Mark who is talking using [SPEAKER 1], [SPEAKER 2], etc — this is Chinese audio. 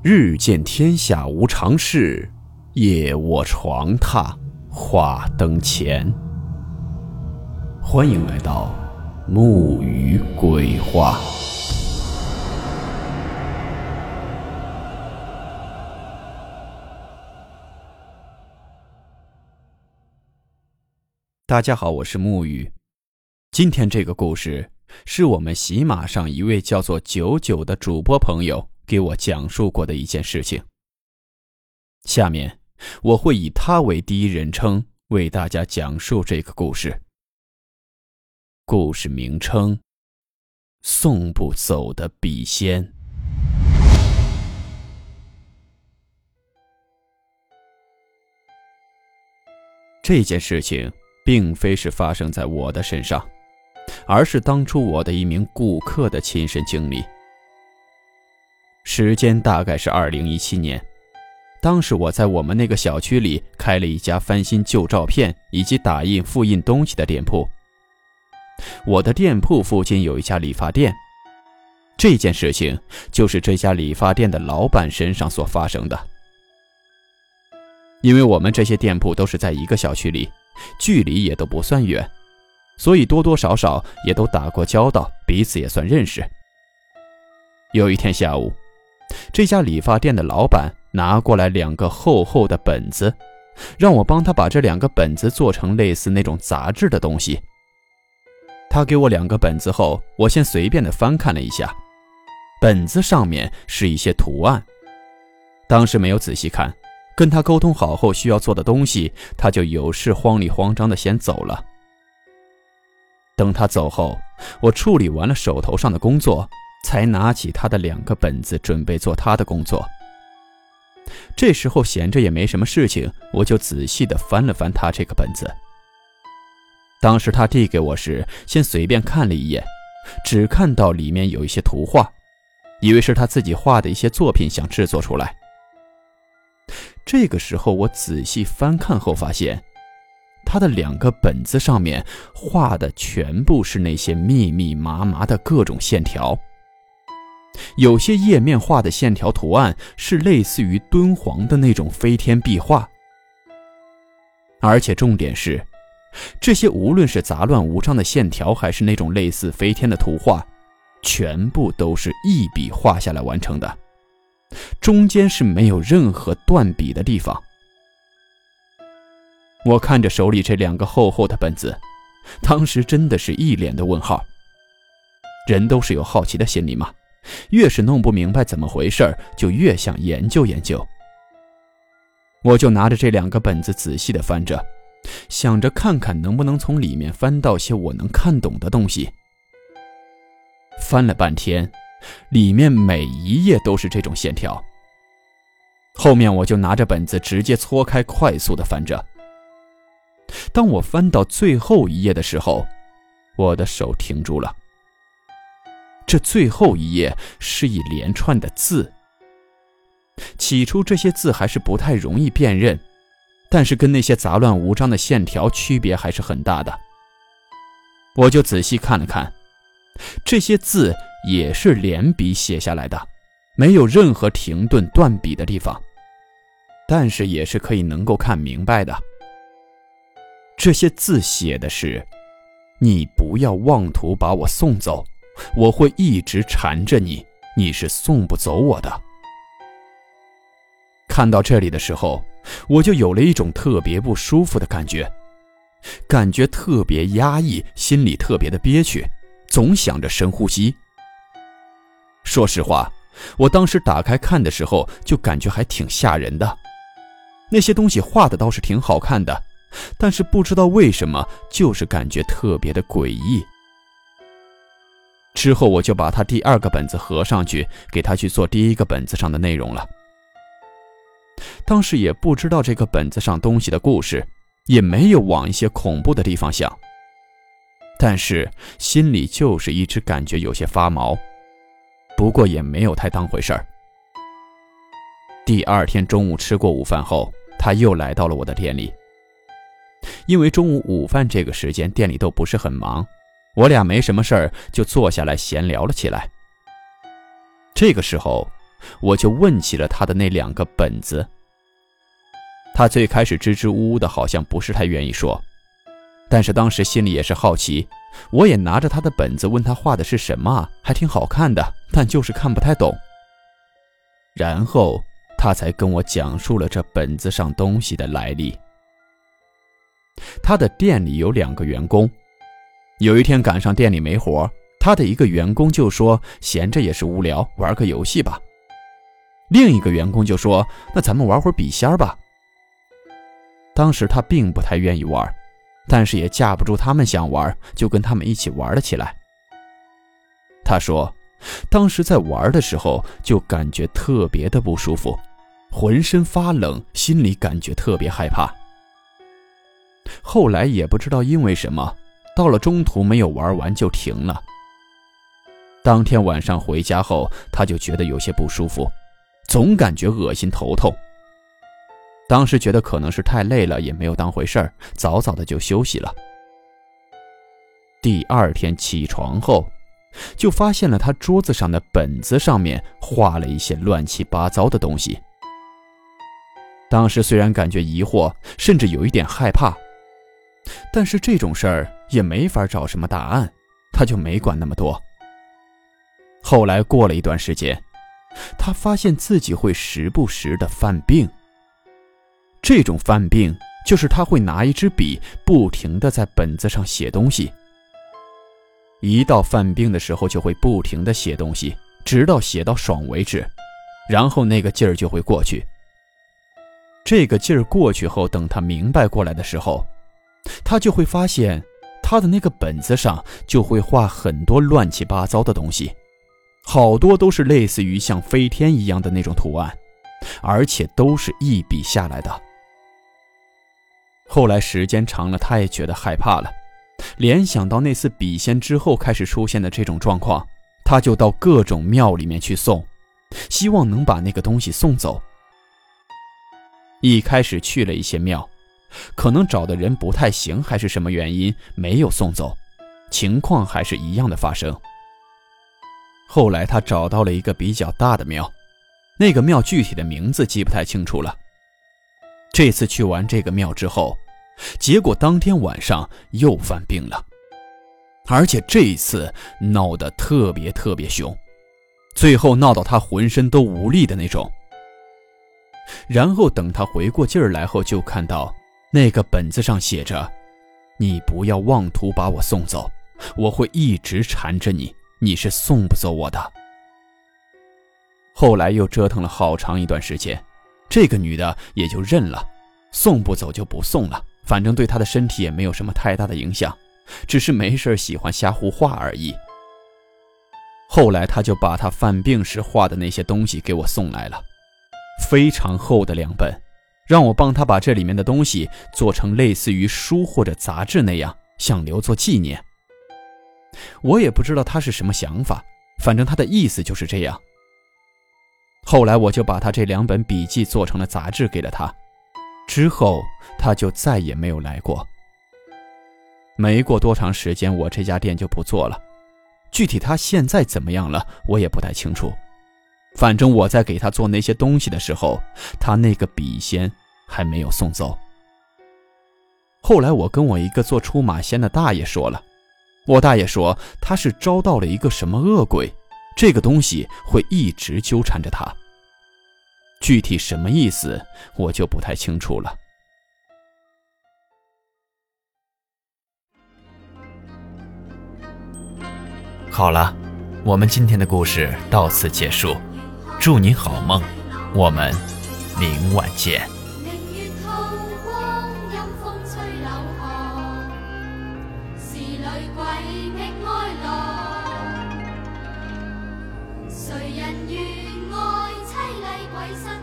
[SPEAKER 1] 日见天下无常事，夜卧床榻话灯前。欢迎来到木鱼鬼话。大家好，我是木鱼。今天这个故事是我们喜马上一位叫做九九的主播朋友。给我讲述过的一件事情。下面我会以他为第一人称为大家讲述这个故事。故事名称：送不走的笔仙。这件事情并非是发生在我的身上，而是当初我的一名顾客的亲身经历。时间大概是二零一七年，当时我在我们那个小区里开了一家翻新旧照片以及打印复印东西的店铺。我的店铺附近有一家理发店，这件事情就是这家理发店的老板身上所发生的。因为我们这些店铺都是在一个小区里，距离也都不算远，所以多多少少也都打过交道，彼此也算认识。有一天下午。这家理发店的老板拿过来两个厚厚的本子，让我帮他把这两个本子做成类似那种杂志的东西。他给我两个本子后，我先随便的翻看了一下，本子上面是一些图案。当时没有仔细看，跟他沟通好后需要做的东西，他就有事慌里慌张的先走了。等他走后，我处理完了手头上的工作。才拿起他的两个本子，准备做他的工作。这时候闲着也没什么事情，我就仔细的翻了翻他这个本子。当时他递给我时，先随便看了一眼，只看到里面有一些图画，以为是他自己画的一些作品，想制作出来。这个时候我仔细翻看后发现，他的两个本子上面画的全部是那些密密麻麻的各种线条。有些页面画的线条图案是类似于敦煌的那种飞天壁画，而且重点是，这些无论是杂乱无章的线条，还是那种类似飞天的图画，全部都是一笔画下来完成的，中间是没有任何断笔的地方。我看着手里这两个厚厚的本子，当时真的是一脸的问号。人都是有好奇的心理嘛。越是弄不明白怎么回事就越想研究研究。我就拿着这两个本子仔细的翻着，想着看看能不能从里面翻到些我能看懂的东西。翻了半天，里面每一页都是这种线条。后面我就拿着本子直接搓开，快速的翻着。当我翻到最后一页的时候，我的手停住了。这最后一页是一连串的字。起初这些字还是不太容易辨认，但是跟那些杂乱无章的线条区别还是很大的。我就仔细看了看，这些字也是连笔写下来的，没有任何停顿断笔的地方，但是也是可以能够看明白的。这些字写的是：“你不要妄图把我送走。”我会一直缠着你，你是送不走我的。看到这里的时候，我就有了一种特别不舒服的感觉，感觉特别压抑，心里特别的憋屈，总想着深呼吸。说实话，我当时打开看的时候，就感觉还挺吓人的。那些东西画的倒是挺好看的，但是不知道为什么，就是感觉特别的诡异。之后我就把他第二个本子合上去，给他去做第一个本子上的内容了。当时也不知道这个本子上东西的故事，也没有往一些恐怖的地方想，但是心里就是一直感觉有些发毛，不过也没有太当回事儿。第二天中午吃过午饭后，他又来到了我的店里，因为中午午饭这个时间店里都不是很忙。我俩没什么事儿，就坐下来闲聊了起来。这个时候，我就问起了他的那两个本子。他最开始支支吾吾的，好像不是太愿意说，但是当时心里也是好奇。我也拿着他的本子问他画的是什么，还挺好看的，但就是看不太懂。然后他才跟我讲述了这本子上东西的来历。他的店里有两个员工，有一天赶上店里没活，他的一个员工就说：“闲着也是无聊，玩个游戏吧。”另一个员工就说：“那咱们玩会儿笔仙吧。”当时他并不太愿意玩。但是也架不住他们想玩，就跟他们一起玩了起来。他说，当时在玩的时候就感觉特别的不舒服，浑身发冷，心里感觉特别害怕。后来也不知道因为什么，到了中途没有玩完就停了。当天晚上回家后，他就觉得有些不舒服，总感觉恶心头痛。当时觉得可能是太累了，也没有当回事儿，早早的就休息了。第二天起床后，就发现了他桌子上的本子上面画了一些乱七八糟的东西。当时虽然感觉疑惑，甚至有一点害怕，但是这种事儿也没法找什么答案，他就没管那么多。后来过了一段时间，他发现自己会时不时的犯病。这种犯病就是他会拿一支笔，不停的在本子上写东西。一到犯病的时候，就会不停的写东西，直到写到爽为止，然后那个劲儿就会过去。这个劲儿过去后，等他明白过来的时候，他就会发现他的那个本子上就会画很多乱七八糟的东西，好多都是类似于像飞天一样的那种图案，而且都是一笔下来的。后来时间长了，他也觉得害怕了，联想到那次笔仙之后开始出现的这种状况，他就到各种庙里面去送，希望能把那个东西送走。一开始去了一些庙，可能找的人不太行，还是什么原因没有送走，情况还是一样的发生。后来他找到了一个比较大的庙，那个庙具体的名字记不太清楚了。这次去完这个庙之后，结果当天晚上又犯病了，而且这一次闹得特别特别凶，最后闹到他浑身都无力的那种。然后等他回过劲儿来后，就看到那个本子上写着：“你不要妄图把我送走，我会一直缠着你，你是送不走我的。”后来又折腾了好长一段时间。这个女的也就认了，送不走就不送了，反正对她的身体也没有什么太大的影响，只是没事喜欢瞎胡画而已。后来他就把他犯病时画的那些东西给我送来了，非常厚的两本，让我帮他把这里面的东西做成类似于书或者杂志那样，想留作纪念。我也不知道他是什么想法，反正他的意思就是这样。后来我就把他这两本笔记做成了杂志给了他，之后他就再也没有来过。没过多长时间，我这家店就不做了。具体他现在怎么样了，我也不太清楚。反正我在给他做那些东西的时候，他那个笔仙还没有送走。后来我跟我一个做出马仙的大爷说了，我大爷说他是招到了一个什么恶鬼。这个东西会一直纠缠着他，具体什么意思我就不太清楚了。
[SPEAKER 2] 好了，我们今天的故事到此结束，祝你好梦，我们明晚见。谁人愿爱凄厉鬼身？